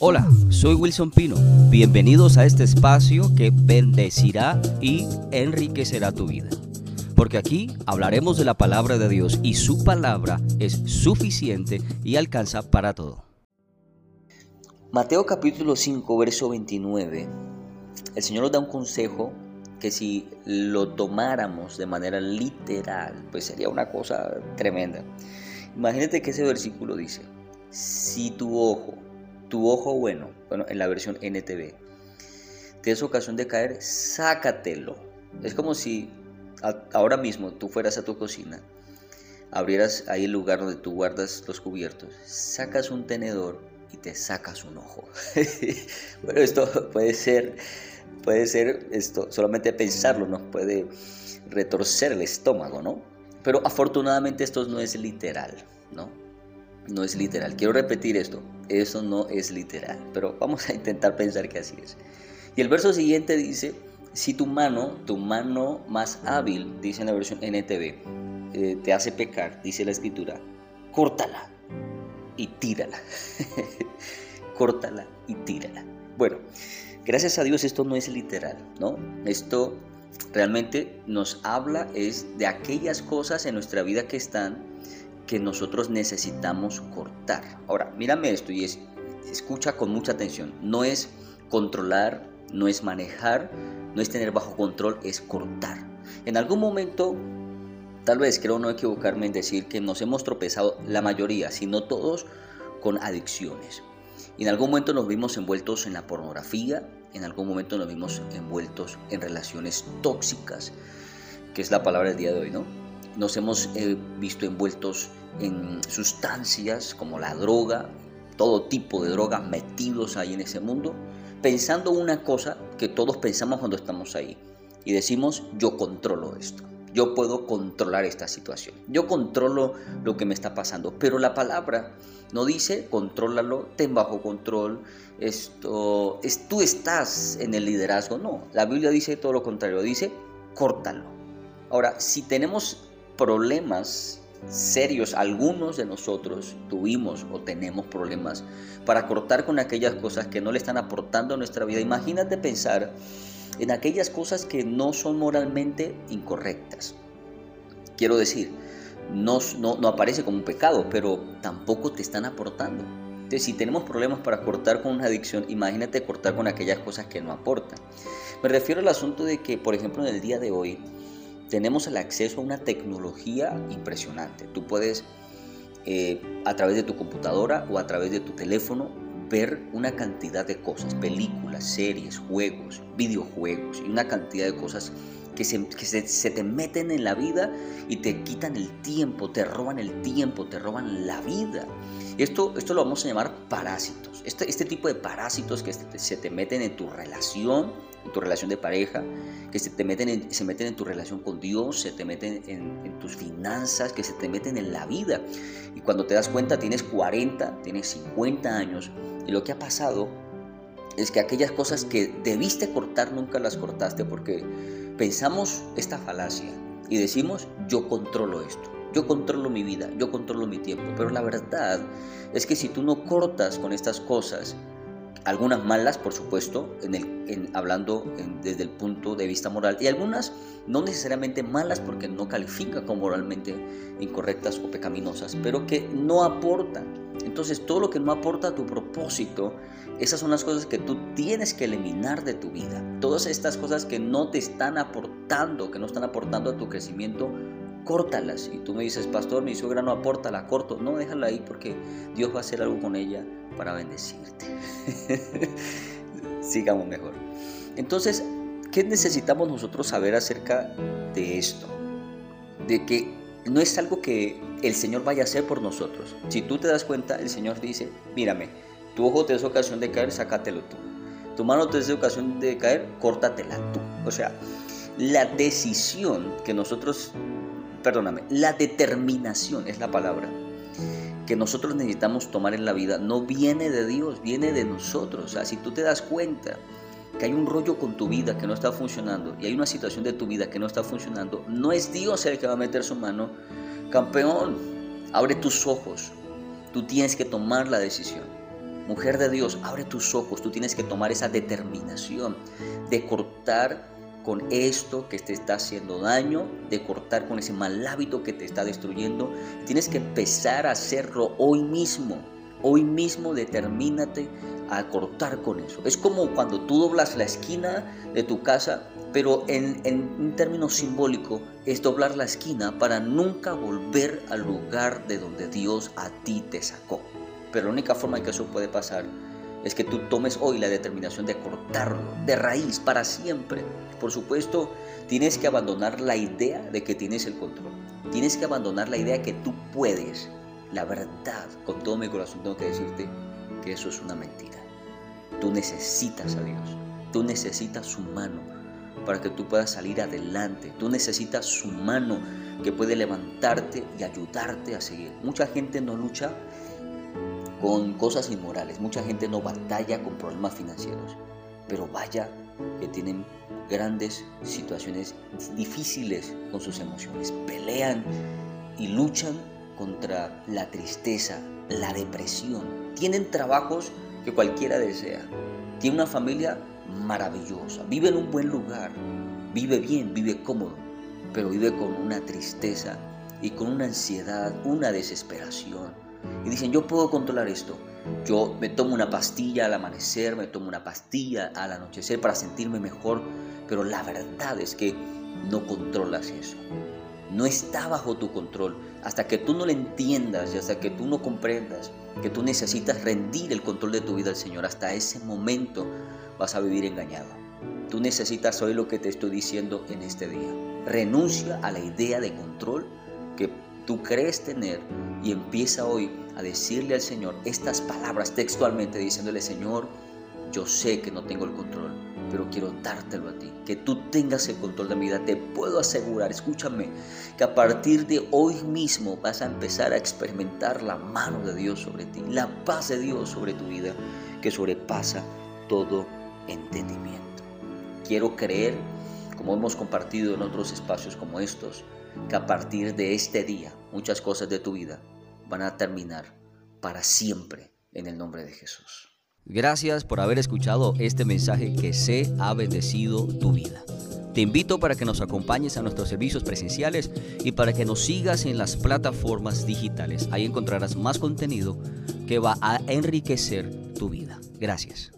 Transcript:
Hola, soy Wilson Pino. Bienvenidos a este espacio que bendecirá y enriquecerá tu vida. Porque aquí hablaremos de la palabra de Dios y su palabra es suficiente y alcanza para todo. Mateo capítulo 5, verso 29. El Señor nos da un consejo que si lo tomáramos de manera literal, pues sería una cosa tremenda. Imagínate que ese versículo dice, si tu ojo tu ojo bueno, bueno, en la versión NTV, te es ocasión de caer, sácatelo. Es como si ahora mismo tú fueras a tu cocina, abrieras ahí el lugar donde tú guardas los cubiertos, sacas un tenedor y te sacas un ojo. bueno, esto puede ser, puede ser esto, solamente pensarlo nos puede retorcer el estómago, ¿no? Pero afortunadamente esto no es literal, ¿no? no es literal. Quiero repetir esto, eso no es literal, pero vamos a intentar pensar que así es. Y el verso siguiente dice, si tu mano, tu mano más hábil, dice en la versión NTV, eh, te hace pecar, dice la escritura, córtala y tírala. córtala y tírala. Bueno, gracias a Dios esto no es literal, ¿no? Esto realmente nos habla es de aquellas cosas en nuestra vida que están que nosotros necesitamos cortar. Ahora, mírame esto y es, escucha con mucha atención. No es controlar, no es manejar, no es tener bajo control, es cortar. En algún momento, tal vez creo no equivocarme en decir que nos hemos tropezado la mayoría, si no todos, con adicciones. Y en algún momento nos vimos envueltos en la pornografía, en algún momento nos vimos envueltos en relaciones tóxicas, que es la palabra del día de hoy, ¿no? Nos hemos eh, visto envueltos en sustancias como la droga, todo tipo de drogas metidos ahí en ese mundo, pensando una cosa que todos pensamos cuando estamos ahí y decimos yo controlo esto. Yo puedo controlar esta situación. Yo controlo lo que me está pasando. Pero la palabra no dice contrólalo, ten bajo control. Esto es tú estás en el liderazgo. No, la Biblia dice todo lo contrario. Dice córtalo. Ahora, si tenemos problemas serios, algunos de nosotros tuvimos o tenemos problemas para cortar con aquellas cosas que no le están aportando a nuestra vida. Imagínate pensar en aquellas cosas que no son moralmente incorrectas. Quiero decir, no, no, aparece como un pecado, pero tampoco te están aportando. Entonces, si tenemos problemas para cortar con una adicción, imagínate cortar con aquellas cosas que no aportan. Me refiero al asunto de que, por ejemplo, en el día de hoy, tenemos el acceso a una tecnología impresionante. Tú puedes eh, a través de tu computadora o a través de tu teléfono ver una cantidad de cosas, películas, series, juegos, videojuegos y una cantidad de cosas que, se, te meten en la vida y te quitan el tiempo, te roban el tiempo, te roban la vida. Esto, esto lo vamos a llamar parásitos. Este, este tipo de parásitos que se te meten en tu relación, en tu relación de pareja, que se te meten en, se meten en tu relación con Dios, se te meten en, en, tus finanzas, que se te meten en la vida. Y cuando te das cuenta tienes 40, tienes 50 años y lo que ha pasado es que aquellas cosas que debiste cortar nunca las cortaste porque pensamos esta falacia y decimos yo controlo esto. Yo controlo mi vida, yo controlo mi tiempo, pero la verdad es que si tú no cortas con estas cosas, algunas malas, por supuesto, en el, hablando desde el punto de vista moral, y algunas no necesariamente malas porque no califican como moralmente incorrectas o pecaminosas, pero que no aportan. Entonces, todo lo que no aporta a tu propósito, esas son las cosas que tú tienes que eliminar de tu vida. Todas estas cosas que no te están aportando, que no están aportando a tu crecimiento, córtalas. Y tú me dices, pastor, mi suegra no aporta, la corto. No, déjala ahí porque Dios va a hacer algo con ella para bendecirte. Sigamos mejor. Entonces, ¿qué necesitamos nosotros saber acerca de esto? De que no es algo que el Señor vaya a hacer por nosotros. Si tú te das cuenta, el Señor dice, mírame, tu ojo te es ocasión de caer, sácatelo tú. Tu mano te es ocasión de caer, córtatela tú. O sea, la decisión que nosotros, perdóname, la determinación es la palabra que nosotros necesitamos tomar en la vida no viene de Dios, viene de nosotros. O sea, si tú te das cuenta que hay un rollo con tu vida que no está funcionando y hay una situación de tu vida que no está funcionando, no es Dios el que va a meter su mano. Campeón, abre tus ojos. Tú tienes que tomar la decisión. mujer de Dios, abre tus ojos. Tú tienes que tomar esa determinación de cortar con esto que te está haciendo daño, de cortar con ese mal hábito que te está destruyendo. Tienes que empezar a hacerlo hoy mismo. Hoy mismo determínate a cortar con eso. Es como cuando tú doblas la esquina de tu casa, pero en, en un término simbólico es doblar la esquina para nunca volver al lugar de donde Dios a ti te sacó. Pero la única forma en que eso puede pasar es que tú tomes hoy la determinación de cortarlo de raíz para siempre. Por supuesto, tienes que abandonar la idea de que tienes el control. Tienes que abandonar la idea de que tú puedes la verdad, con todo mi corazón tengo que decirte que eso es una mentira. Tú necesitas a Dios. Tú necesitas su mano para que tú puedas salir adelante. Tú necesitas su mano que puede levantarte y ayudarte a seguir. Mucha gente no lucha con cosas inmorales. Mucha gente no batalla con problemas financieros. Pero vaya que tienen grandes situaciones difíciles con sus emociones. Pelean y luchan contra la tristeza, la depresión. Tienen trabajos que cualquiera desea. Tiene una familia maravillosa. Vive en un buen lugar. Vive bien, vive cómodo. Pero vive con una tristeza y con una ansiedad, una desesperación. Y dicen, yo puedo controlar esto. Yo me tomo una pastilla al amanecer, me tomo una pastilla al anochecer para sentirme mejor. Pero la verdad es que no controlas eso no está bajo tu control. Hasta que tú no lo entiendas y hasta que tú no comprendas que tú necesitas rendir el control de tu vida al Señor, hasta ese momento vas a vivir engañado. Tú necesitas oír lo que te estoy diciendo en este día. Renuncia a la idea de control tú crees tener y empieza hoy a decirle al Señor estas palabras textualmente, diciéndole, Señor, yo sé que no tengo el control, pero quiero dártelo a ti, que tú tengas el control de mi vida. Te puedo asegurar, escúchame, que a partir de hoy mismo vas a empezar a experimentar la mano de Dios sobre ti, la paz de Dios sobre tu vida, que sobrepasa todo entendimiento. Quiero creer, como hemos compartido en otros espacios como estos, que a partir de este día muchas cosas de tu vida van a terminar para siempre en el nombre de Jesús. Gracias por haber escuchado este mensaje que se ha bendecido tu vida. Te invito para que nos acompañes a nuestros servicios presenciales y para que nos sigas en las plataformas digitales. Ahí encontrarás más contenido que va a enriquecer tu vida. Gracias.